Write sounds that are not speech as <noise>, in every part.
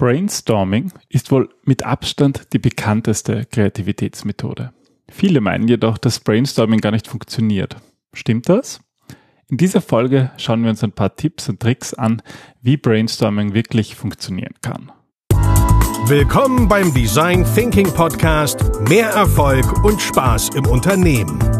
Brainstorming ist wohl mit Abstand die bekannteste Kreativitätsmethode. Viele meinen jedoch, dass Brainstorming gar nicht funktioniert. Stimmt das? In dieser Folge schauen wir uns ein paar Tipps und Tricks an, wie Brainstorming wirklich funktionieren kann. Willkommen beim Design Thinking Podcast. Mehr Erfolg und Spaß im Unternehmen.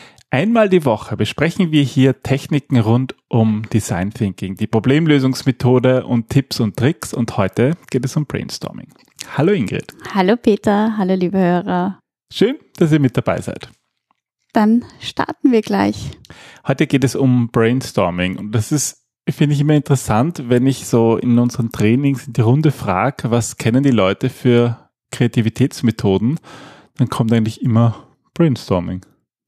Einmal die Woche besprechen wir hier Techniken rund um Design Thinking, die Problemlösungsmethode und Tipps und Tricks und heute geht es um Brainstorming. Hallo Ingrid. Hallo Peter, hallo liebe Hörer. Schön, dass ihr mit dabei seid. Dann starten wir gleich. Heute geht es um Brainstorming und das ist, finde ich immer interessant, wenn ich so in unseren Trainings in die Runde frage, was kennen die Leute für Kreativitätsmethoden, dann kommt eigentlich immer Brainstorming.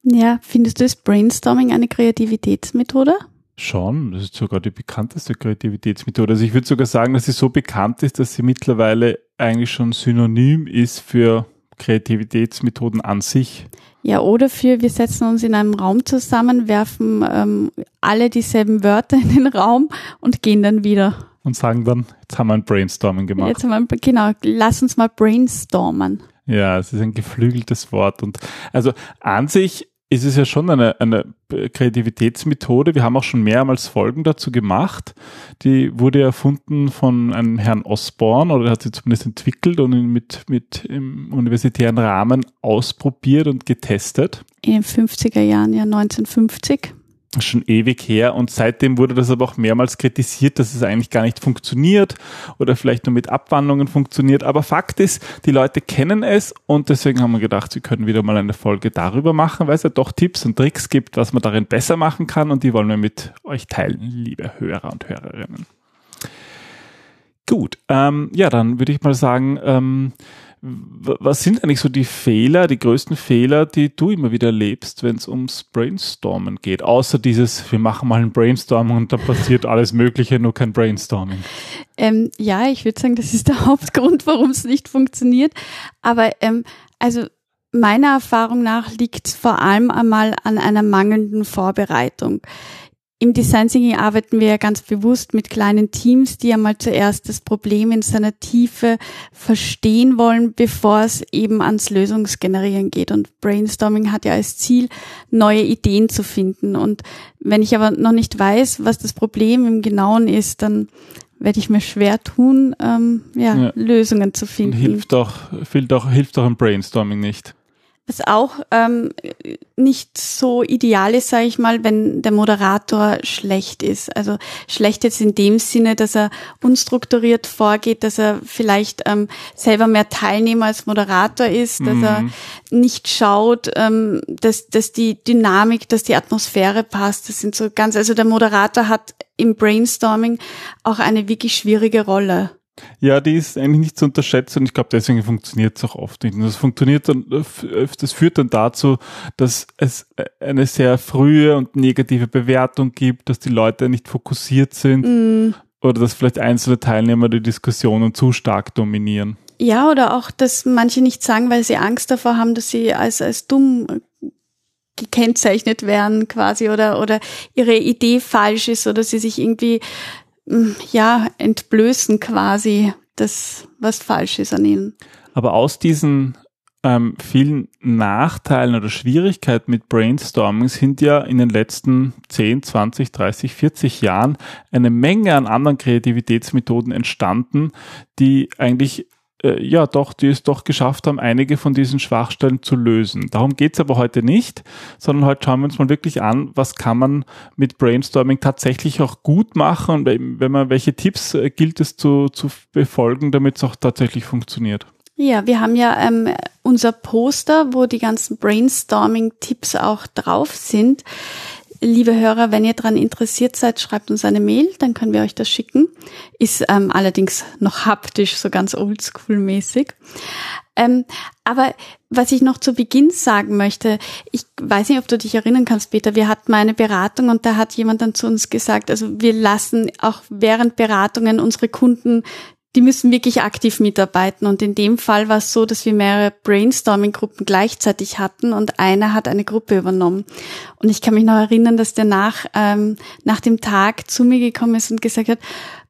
Ja, findest du das Brainstorming eine Kreativitätsmethode? Schon, das ist sogar die bekannteste Kreativitätsmethode. Also ich würde sogar sagen, dass sie so bekannt ist, dass sie mittlerweile eigentlich schon synonym ist für Kreativitätsmethoden an sich. Ja, oder für wir setzen uns in einem Raum zusammen, werfen ähm, alle dieselben Wörter in den Raum und gehen dann wieder. Und sagen dann, jetzt haben wir ein Brainstorming gemacht. Jetzt haben wir, genau, lass uns mal brainstormen. Ja, es ist ein geflügeltes Wort. Und also an sich ist es ja schon eine, eine Kreativitätsmethode. Wir haben auch schon mehrmals Folgen dazu gemacht. Die wurde erfunden von einem Herrn Osborne oder hat sie zumindest entwickelt und mit, mit im universitären Rahmen ausprobiert und getestet. In den 50er Jahren, ja 1950 schon ewig her und seitdem wurde das aber auch mehrmals kritisiert, dass es eigentlich gar nicht funktioniert oder vielleicht nur mit Abwandlungen funktioniert. Aber Fakt ist, die Leute kennen es und deswegen haben wir gedacht, sie können wieder mal eine Folge darüber machen, weil es ja doch Tipps und Tricks gibt, was man darin besser machen kann und die wollen wir mit euch teilen, liebe Hörer und Hörerinnen. Gut, ähm, ja, dann würde ich mal sagen, ähm, was sind eigentlich so die Fehler, die größten Fehler, die du immer wieder erlebst, wenn es ums Brainstormen geht? Außer dieses, wir machen mal ein Brainstorming und da passiert alles Mögliche, nur kein Brainstorming. Ähm, ja, ich würde sagen, das ist der <laughs> Hauptgrund, warum es nicht funktioniert. Aber ähm, also meiner Erfahrung nach liegt vor allem einmal an einer mangelnden Vorbereitung. Im Design Thinking arbeiten wir ja ganz bewusst mit kleinen Teams, die einmal zuerst das Problem in seiner Tiefe verstehen wollen, bevor es eben ans Lösungsgenerieren geht. Und Brainstorming hat ja als Ziel, neue Ideen zu finden. Und wenn ich aber noch nicht weiß, was das Problem im Genauen ist, dann werde ich mir schwer tun, ähm, ja, ja. Lösungen zu finden. Hilft doch, hilft doch, hilft doch ein Brainstorming nicht. Was auch ähm, nicht so ideal ist, sage ich mal, wenn der Moderator schlecht ist. Also schlecht jetzt in dem Sinne, dass er unstrukturiert vorgeht, dass er vielleicht ähm, selber mehr Teilnehmer als Moderator ist, dass mhm. er nicht schaut, ähm, dass, dass die Dynamik, dass die Atmosphäre passt. Das sind so ganz, also der Moderator hat im Brainstorming auch eine wirklich schwierige Rolle. Ja, die ist eigentlich nicht zu unterschätzen und ich glaube, deswegen funktioniert es auch oft nicht. Und das funktioniert dann, das führt dann dazu, dass es eine sehr frühe und negative Bewertung gibt, dass die Leute nicht fokussiert sind mm. oder dass vielleicht einzelne Teilnehmer die Diskussionen zu stark dominieren. Ja, oder auch, dass manche nicht sagen, weil sie Angst davor haben, dass sie als, als dumm gekennzeichnet werden quasi oder, oder ihre Idee falsch ist oder sie sich irgendwie ja, entblößen quasi das, was falsch ist an ihnen. Aber aus diesen ähm, vielen Nachteilen oder Schwierigkeiten mit Brainstorming sind ja in den letzten 10, 20, 30, 40 Jahren eine Menge an anderen Kreativitätsmethoden entstanden, die eigentlich äh, ja doch, die es doch geschafft haben, einige von diesen Schwachstellen zu lösen. Darum geht's aber heute nicht, sondern heute schauen wir uns mal wirklich an, was kann man mit Brainstorming tatsächlich auch gut machen und wenn man, welche Tipps äh, gilt es zu, zu befolgen, damit es auch tatsächlich funktioniert. Ja, wir haben ja ähm, unser Poster, wo die ganzen Brainstorming-Tipps auch drauf sind liebe Hörer, wenn ihr daran interessiert seid, schreibt uns eine Mail, dann können wir euch das schicken. Ist ähm, allerdings noch haptisch, so ganz oldschool-mäßig. Ähm, aber was ich noch zu Beginn sagen möchte, ich weiß nicht, ob du dich erinnern kannst, Peter, wir hatten mal eine Beratung und da hat jemand dann zu uns gesagt, also wir lassen auch während Beratungen unsere Kunden die müssen wirklich aktiv mitarbeiten. Und in dem Fall war es so, dass wir mehrere Brainstorming-Gruppen gleichzeitig hatten und einer hat eine Gruppe übernommen. Und ich kann mich noch erinnern, dass der nach, ähm, nach dem Tag zu mir gekommen ist und gesagt hat,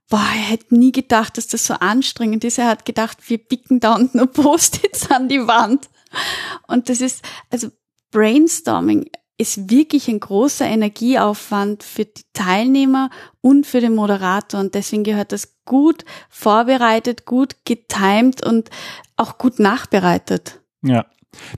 boah, er hätte nie gedacht, dass das so anstrengend ist. Er hat gedacht, wir bicken da unten nur <laughs> Post-its an die Wand. Und das ist, also Brainstorming ist wirklich ein großer Energieaufwand für die Teilnehmer und für den Moderator. Und deswegen gehört das gut vorbereitet, gut getimed und auch gut nachbereitet. Ja.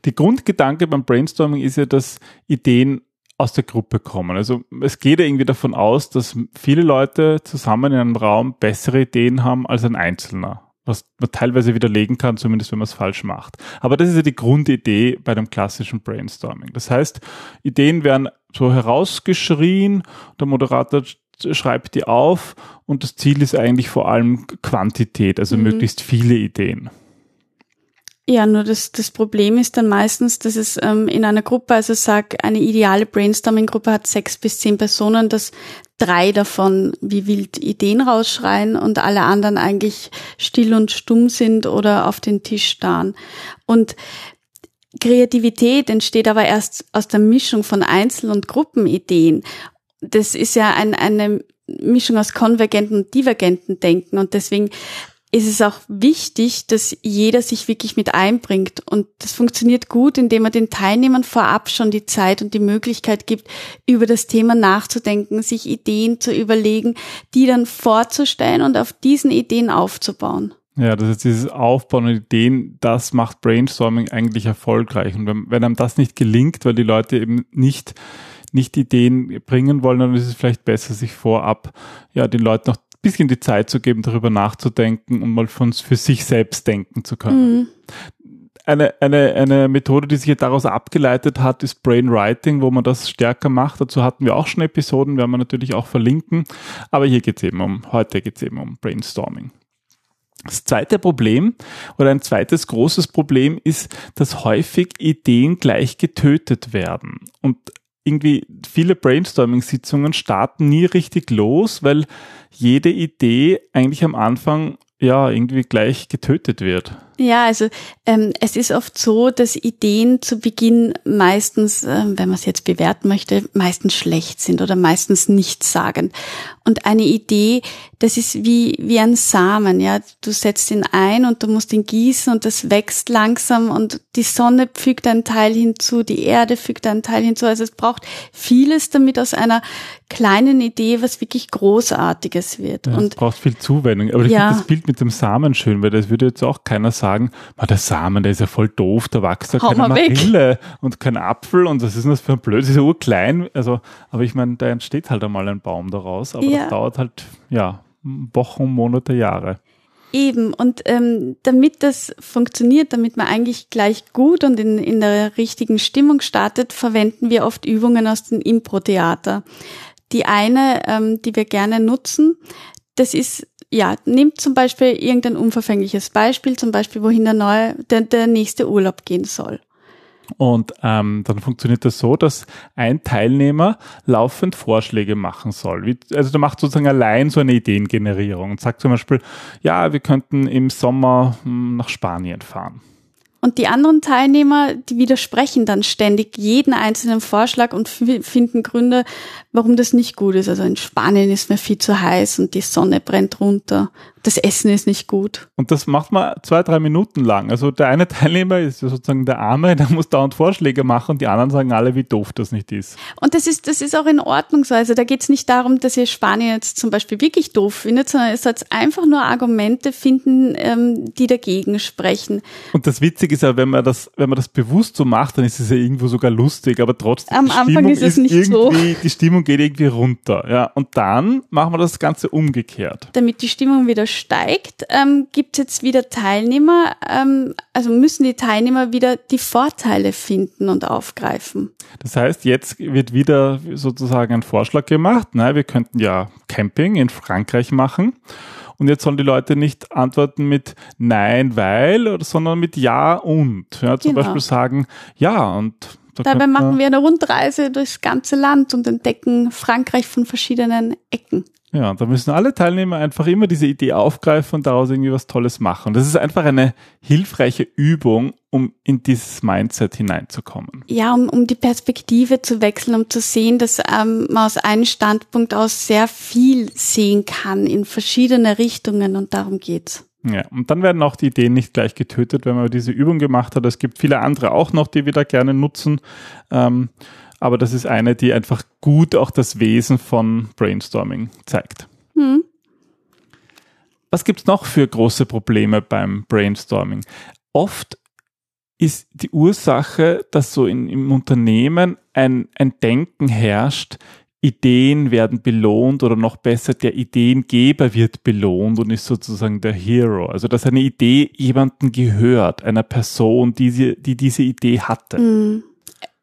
Die Grundgedanke beim Brainstorming ist ja, dass Ideen aus der Gruppe kommen. Also es geht ja irgendwie davon aus, dass viele Leute zusammen in einem Raum bessere Ideen haben als ein Einzelner was man teilweise widerlegen kann, zumindest wenn man es falsch macht. Aber das ist ja die Grundidee bei dem klassischen Brainstorming. Das heißt, Ideen werden so herausgeschrien, der Moderator schreibt die auf und das Ziel ist eigentlich vor allem Quantität, also mhm. möglichst viele Ideen. Ja, nur das, das Problem ist dann meistens, dass es ähm, in einer Gruppe, also sag, eine ideale Brainstorming-Gruppe hat sechs bis zehn Personen, dass drei davon wie wild Ideen rausschreien und alle anderen eigentlich still und stumm sind oder auf den Tisch starren. Und Kreativität entsteht aber erst aus der Mischung von Einzel- und Gruppenideen. Das ist ja ein, eine Mischung aus konvergenten und divergenten Denken und deswegen ist es auch wichtig, dass jeder sich wirklich mit einbringt. Und das funktioniert gut, indem man den Teilnehmern vorab schon die Zeit und die Möglichkeit gibt, über das Thema nachzudenken, sich Ideen zu überlegen, die dann vorzustellen und auf diesen Ideen aufzubauen. Ja, das ist dieses Aufbauen und Ideen, das macht Brainstorming eigentlich erfolgreich. Und wenn, wenn einem das nicht gelingt, weil die Leute eben nicht nicht Ideen bringen wollen, dann ist es vielleicht besser, sich vorab ja den Leuten noch bisschen die Zeit zu geben, darüber nachzudenken und mal von, für sich selbst denken zu können. Mhm. Eine, eine, eine Methode, die sich daraus abgeleitet hat, ist Brainwriting, wo man das stärker macht. Dazu hatten wir auch schon Episoden, werden wir natürlich auch verlinken. Aber hier geht es eben um, heute geht es eben um Brainstorming. Das zweite Problem oder ein zweites großes Problem ist, dass häufig Ideen gleich getötet werden. Und irgendwie viele Brainstorming-Sitzungen starten nie richtig los, weil jede Idee eigentlich am Anfang ja irgendwie gleich getötet wird. Ja, also ähm, es ist oft so, dass Ideen zu Beginn meistens, äh, wenn man es jetzt bewerten möchte, meistens schlecht sind oder meistens nichts sagen. Und eine Idee, das ist wie, wie ein Samen, ja. Du setzt ihn ein und du musst ihn gießen und das wächst langsam und die Sonne fügt einen Teil hinzu, die Erde fügt einen Teil hinzu. Also es braucht vieles, damit aus einer kleinen Idee was wirklich Großartiges wird. Ja, und es braucht viel Zuwendung. Aber ich ja. finde das Bild mit dem Samen schön, weil das würde jetzt auch keiner sagen, der Samen, der ist ja voll doof, da wächst ja keine Marille weg. und kein Apfel und was ist denn das für ein Blöd, das ist ja urklein. Also, aber ich meine, da entsteht halt einmal ein Baum daraus, aber ja. das dauert halt, ja, Wochen, Monate, Jahre. Eben, und ähm, damit das funktioniert, damit man eigentlich gleich gut und in, in der richtigen Stimmung startet, verwenden wir oft Übungen aus dem Impro-Theater. Die eine, ähm, die wir gerne nutzen, das ist, ja, nimmt zum Beispiel irgendein unverfängliches Beispiel, zum Beispiel, wohin der neue, der, der nächste Urlaub gehen soll. Und ähm, dann funktioniert das so, dass ein Teilnehmer laufend Vorschläge machen soll. Wie, also der macht sozusagen allein so eine Ideengenerierung und sagt zum Beispiel, ja, wir könnten im Sommer hm, nach Spanien fahren. Und die anderen Teilnehmer, die widersprechen dann ständig jeden einzelnen Vorschlag und finden Gründe, warum das nicht gut ist. Also in Spanien ist mir viel zu heiß und die Sonne brennt runter das Essen ist nicht gut. Und das macht man zwei, drei Minuten lang. Also der eine Teilnehmer ist sozusagen der Arme, <laughs> der muss dauernd Vorschläge machen und die anderen sagen alle, wie doof das nicht ist. Und das ist, das ist auch in Ordnung so. Also da geht es nicht darum, dass ihr Spanien jetzt zum Beispiel wirklich doof findet, sondern es soll einfach nur Argumente finden, ähm, die dagegen sprechen. Und das Witzige ist ja, wenn man das, wenn man das bewusst so macht, dann ist es ja irgendwo sogar lustig, aber trotzdem. Am Anfang Stimmung ist es nicht ist so. Die Stimmung geht irgendwie runter. Ja. Und dann machen wir das Ganze umgekehrt. Damit die Stimmung wieder steigt, ähm, gibt es jetzt wieder Teilnehmer, ähm, also müssen die Teilnehmer wieder die Vorteile finden und aufgreifen. Das heißt, jetzt wird wieder sozusagen ein Vorschlag gemacht. Na, wir könnten ja Camping in Frankreich machen. Und jetzt sollen die Leute nicht antworten mit Nein, weil, sondern mit Ja und. Ja, zum genau. Beispiel sagen, ja und Dabei machen wir eine Rundreise durchs ganze Land und entdecken Frankreich von verschiedenen Ecken. Ja, da müssen alle Teilnehmer einfach immer diese Idee aufgreifen und daraus irgendwie was Tolles machen. Das ist einfach eine hilfreiche Übung, um in dieses Mindset hineinzukommen. Ja, um, um die Perspektive zu wechseln, um zu sehen, dass ähm, man aus einem Standpunkt aus sehr viel sehen kann in verschiedene Richtungen und darum geht's. Ja, und dann werden auch die Ideen nicht gleich getötet, wenn man diese Übung gemacht hat. Es gibt viele andere auch noch, die wir da gerne nutzen. Ähm, aber das ist eine, die einfach gut auch das Wesen von Brainstorming zeigt. Hm. Was gibt es noch für große Probleme beim Brainstorming? Oft ist die Ursache, dass so in, im Unternehmen ein, ein Denken herrscht, Ideen werden belohnt oder noch besser, der Ideengeber wird belohnt und ist sozusagen der Hero. Also dass eine Idee jemanden gehört, einer Person, die, sie, die diese Idee hatte. Mhm.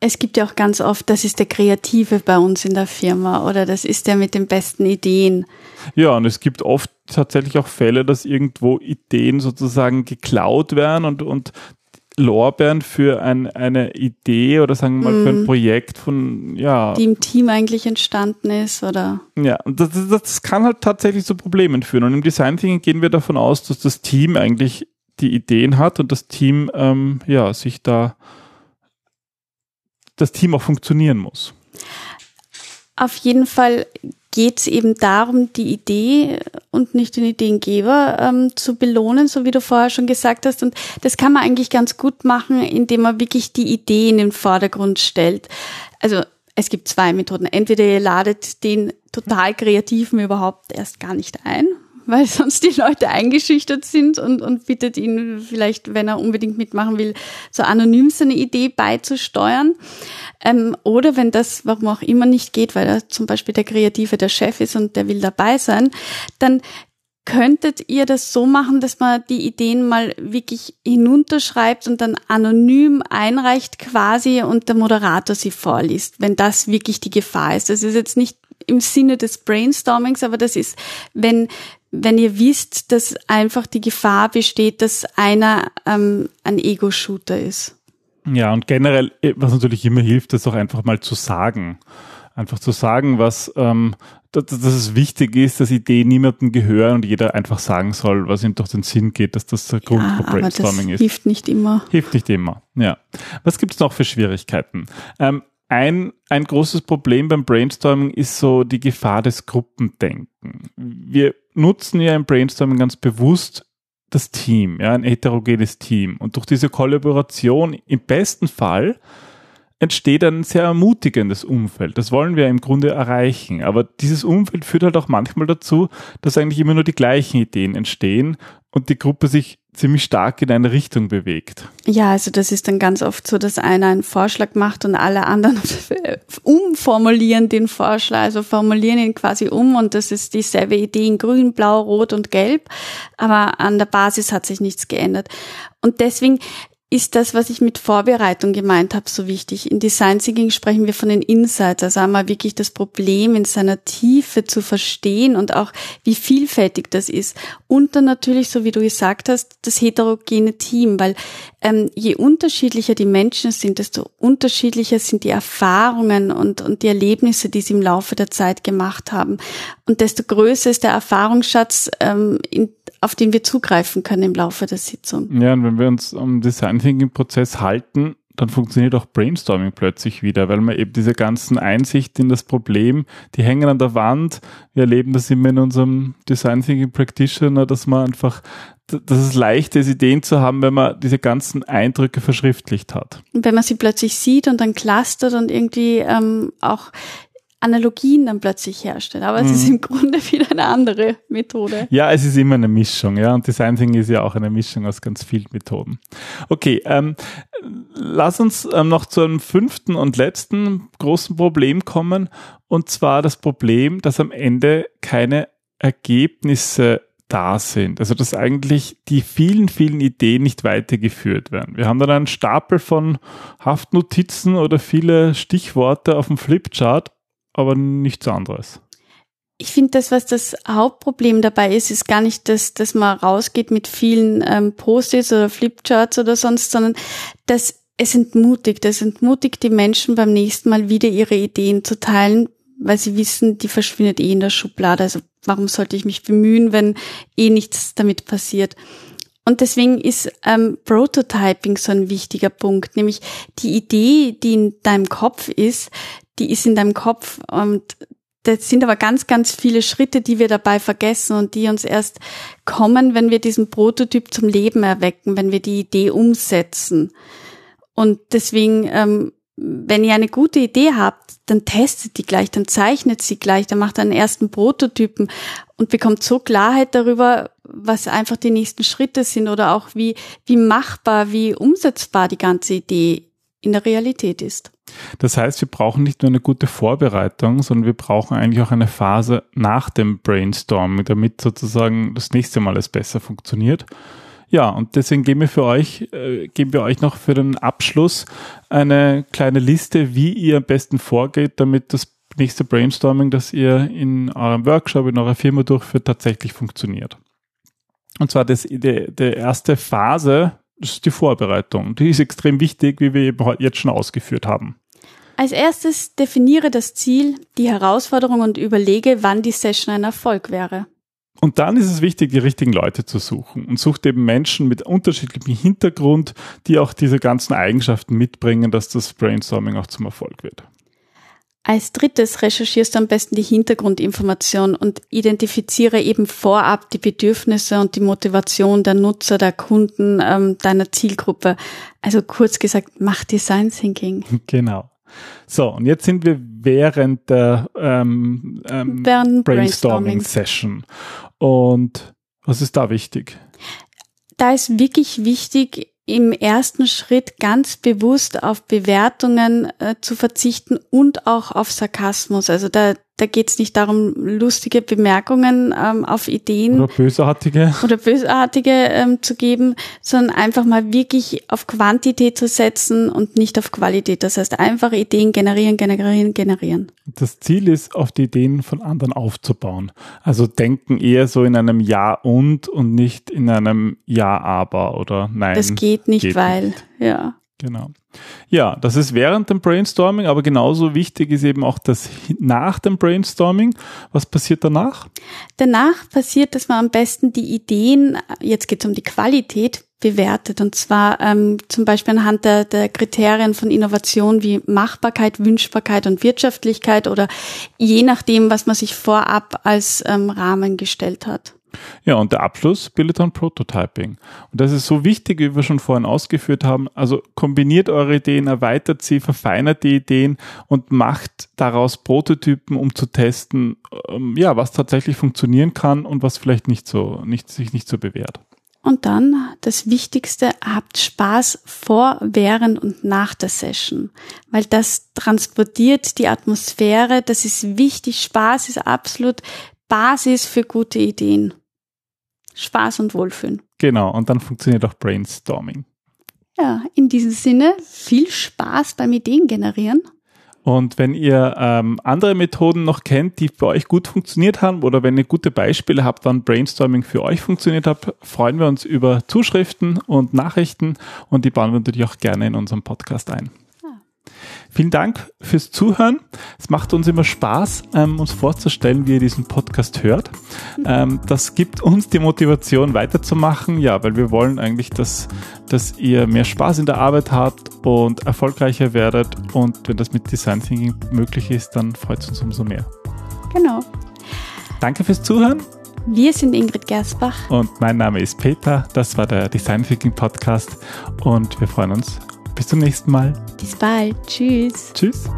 Es gibt ja auch ganz oft, das ist der Kreative bei uns in der Firma oder das ist der mit den besten Ideen. Ja, und es gibt oft tatsächlich auch Fälle, dass irgendwo Ideen sozusagen geklaut werden und, und Lorbeeren für ein, eine Idee oder sagen wir mal mm. für ein mhm. Projekt von, ja. Die im Team eigentlich entstanden ist oder. Ja, das, das kann halt tatsächlich zu Problemen führen. Und im Design Thinking gehen wir davon aus, dass das Team eigentlich die Ideen hat und das Team, ähm, ja, sich da, das Team auch funktionieren muss. Auf jeden Fall geht es eben darum, die Idee und nicht den Ideengeber ähm, zu belohnen, so wie du vorher schon gesagt hast. Und das kann man eigentlich ganz gut machen, indem man wirklich die Idee in den Vordergrund stellt. Also es gibt zwei Methoden. Entweder ihr ladet den total Kreativen überhaupt erst gar nicht ein, weil sonst die Leute eingeschüchtert sind und, und bittet ihn vielleicht, wenn er unbedingt mitmachen will, so anonym seine Idee beizusteuern. Ähm, oder wenn das, warum auch immer, nicht geht, weil er zum Beispiel der Kreative der Chef ist und der will dabei sein, dann könntet ihr das so machen, dass man die Ideen mal wirklich hinunterschreibt und dann anonym einreicht quasi und der Moderator sie vorliest, wenn das wirklich die Gefahr ist. Das ist jetzt nicht im Sinne des Brainstormings, aber das ist, wenn wenn ihr wisst, dass einfach die Gefahr besteht, dass einer ähm, ein Ego-Shooter ist. Ja, und generell, äh, was natürlich immer hilft, ist auch einfach mal zu sagen. Einfach zu sagen, was, ähm, dass, dass es wichtig ist, dass Ideen niemandem gehören und jeder einfach sagen soll, was ihm durch den Sinn geht, dass das der Grund ja, für Brainstorming ist. Hilft nicht immer. Hilft nicht immer, ja. Was gibt es noch für Schwierigkeiten? Ähm, ein, ein großes Problem beim Brainstorming ist so die Gefahr des Gruppendenken. Wir nutzen ja im Brainstorming ganz bewusst das Team, ja, ein heterogenes Team. Und durch diese Kollaboration im besten Fall entsteht ein sehr ermutigendes Umfeld. Das wollen wir im Grunde erreichen. Aber dieses Umfeld führt halt auch manchmal dazu, dass eigentlich immer nur die gleichen Ideen entstehen und die Gruppe sich ziemlich stark in eine Richtung bewegt. Ja, also das ist dann ganz oft so, dass einer einen Vorschlag macht und alle anderen <laughs> umformulieren den Vorschlag, also formulieren ihn quasi um und das ist dieselbe Idee in grün, blau, rot und gelb, aber an der Basis hat sich nichts geändert. Und deswegen ist das, was ich mit Vorbereitung gemeint habe, so wichtig. In Design Thinking sprechen wir von den Insights, also einmal wirklich das Problem in seiner Tiefe zu verstehen und auch wie vielfältig das ist. Und dann natürlich, so wie du gesagt hast, das heterogene Team, weil ähm, je unterschiedlicher die Menschen sind, desto unterschiedlicher sind die Erfahrungen und, und die Erlebnisse, die sie im Laufe der Zeit gemacht haben. Und desto größer ist der Erfahrungsschatz, ähm, in, auf den wir zugreifen können im Laufe der Sitzung. Ja, und wenn wir uns am Design Thinking Prozess halten, dann funktioniert auch Brainstorming plötzlich wieder, weil man eben diese ganzen Einsichten in das Problem, die hängen an der Wand. Wir erleben das immer in unserem Design Thinking Practitioner, dass man einfach, dass es leicht ist, Ideen zu haben, wenn man diese ganzen Eindrücke verschriftlicht hat. Und wenn man sie plötzlich sieht und dann clustert und irgendwie ähm, auch Analogien dann plötzlich herstellen. Aber mhm. es ist mhm. im Grunde wieder eine andere Methode. Ja, es ist immer eine Mischung, ja. Und Design Thinking ist ja auch eine Mischung aus ganz vielen Methoden. Okay, ähm, lass uns ähm, noch zu einem fünften und letzten großen Problem kommen. Und zwar das Problem, dass am Ende keine Ergebnisse da sind. Also dass eigentlich die vielen, vielen Ideen nicht weitergeführt werden. Wir haben dann einen Stapel von Haftnotizen oder viele Stichworte auf dem Flipchart, aber nichts anderes. Ich finde, das, was das Hauptproblem dabei ist, ist gar nicht, dass, dass man rausgeht mit vielen ähm, Post-its oder Flipcharts oder sonst, sondern dass es entmutigt. Es entmutigt die Menschen beim nächsten Mal wieder ihre Ideen zu teilen, weil sie wissen, die verschwindet eh in der Schublade. Also warum sollte ich mich bemühen, wenn eh nichts damit passiert? Und deswegen ist ähm, Prototyping so ein wichtiger Punkt, nämlich die Idee, die in deinem Kopf ist, die ist in deinem Kopf und das sind aber ganz, ganz viele Schritte, die wir dabei vergessen und die uns erst kommen, wenn wir diesen Prototyp zum Leben erwecken, wenn wir die Idee umsetzen. Und deswegen ähm, wenn ihr eine gute Idee habt, dann testet die gleich, dann zeichnet sie gleich, dann macht einen ersten Prototypen und bekommt so Klarheit darüber, was einfach die nächsten Schritte sind oder auch wie, wie machbar, wie umsetzbar die ganze Idee in der Realität ist. Das heißt, wir brauchen nicht nur eine gute Vorbereitung, sondern wir brauchen eigentlich auch eine Phase nach dem Brainstorming, damit sozusagen das nächste Mal es besser funktioniert. Ja, und deswegen geben wir für euch, äh, geben wir euch noch für den Abschluss eine kleine Liste, wie ihr am besten vorgeht, damit das nächste Brainstorming, das ihr in eurem Workshop, in eurer Firma durchführt, tatsächlich funktioniert. Und zwar das, die, die erste Phase, das ist die Vorbereitung. Die ist extrem wichtig, wie wir eben jetzt schon ausgeführt haben. Als erstes definiere das Ziel, die Herausforderung und überlege, wann die Session ein Erfolg wäre. Und dann ist es wichtig, die richtigen Leute zu suchen und sucht eben Menschen mit unterschiedlichem Hintergrund, die auch diese ganzen Eigenschaften mitbringen, dass das Brainstorming auch zum Erfolg wird. Als drittes recherchierst du am besten die Hintergrundinformation und identifiziere eben vorab die Bedürfnisse und die Motivation der Nutzer, der Kunden, ähm, deiner Zielgruppe. Also kurz gesagt, mach Design Thinking. Genau. So, und jetzt sind wir während der ähm, ähm, Brainstorming-Session. Und was ist da wichtig? Da ist wirklich wichtig, im ersten Schritt ganz bewusst auf Bewertungen äh, zu verzichten und auch auf Sarkasmus. Also da, da geht es nicht darum, lustige Bemerkungen ähm, auf Ideen oder bösartige oder bösartige ähm, zu geben, sondern einfach mal wirklich auf Quantität zu setzen und nicht auf Qualität. Das heißt einfach Ideen generieren, generieren, generieren. Das Ziel ist, auf die Ideen von anderen aufzubauen. Also denken eher so in einem Ja und und nicht in einem Ja aber oder Nein. Das geht nicht, geht weil nicht. ja. Genau. Ja, das ist während dem Brainstorming, aber genauso wichtig ist eben auch das nach dem Brainstorming. Was passiert danach? Danach passiert, dass man am besten die Ideen, jetzt geht es um die Qualität, bewertet. Und zwar ähm, zum Beispiel anhand der, der Kriterien von Innovation wie Machbarkeit, Wünschbarkeit und Wirtschaftlichkeit oder je nachdem, was man sich vorab als ähm, Rahmen gestellt hat. Ja, und der Abschluss bildet dann Prototyping. Und das ist so wichtig, wie wir schon vorhin ausgeführt haben. Also kombiniert eure Ideen, erweitert sie, verfeinert die Ideen und macht daraus Prototypen, um zu testen, ähm, ja, was tatsächlich funktionieren kann und was vielleicht nicht so, nicht, sich nicht so bewährt. Und dann das Wichtigste, habt Spaß vor, während und nach der Session, weil das transportiert die Atmosphäre, das ist wichtig, Spaß ist absolut Basis für gute Ideen. Spaß und Wohlfühlen. Genau, und dann funktioniert auch Brainstorming. Ja, in diesem Sinne viel Spaß beim Ideen generieren. Und wenn ihr ähm, andere Methoden noch kennt, die für euch gut funktioniert haben oder wenn ihr gute Beispiele habt, wann Brainstorming für euch funktioniert hat, freuen wir uns über Zuschriften und Nachrichten und die bauen wir natürlich auch gerne in unserem Podcast ein. Vielen Dank fürs Zuhören. Es macht uns immer Spaß, ähm, uns vorzustellen, wie ihr diesen Podcast hört. Ähm, das gibt uns die Motivation weiterzumachen, ja, weil wir wollen eigentlich, dass, dass ihr mehr Spaß in der Arbeit habt und erfolgreicher werdet. Und wenn das mit Design Thinking möglich ist, dann freut es uns umso mehr. Genau. Danke fürs Zuhören. Wir sind Ingrid Gersbach. Und mein Name ist Peter. Das war der Design Thinking Podcast. Und wir freuen uns bis zum nächsten Mal. Bis bald. Tschüss. Tschüss.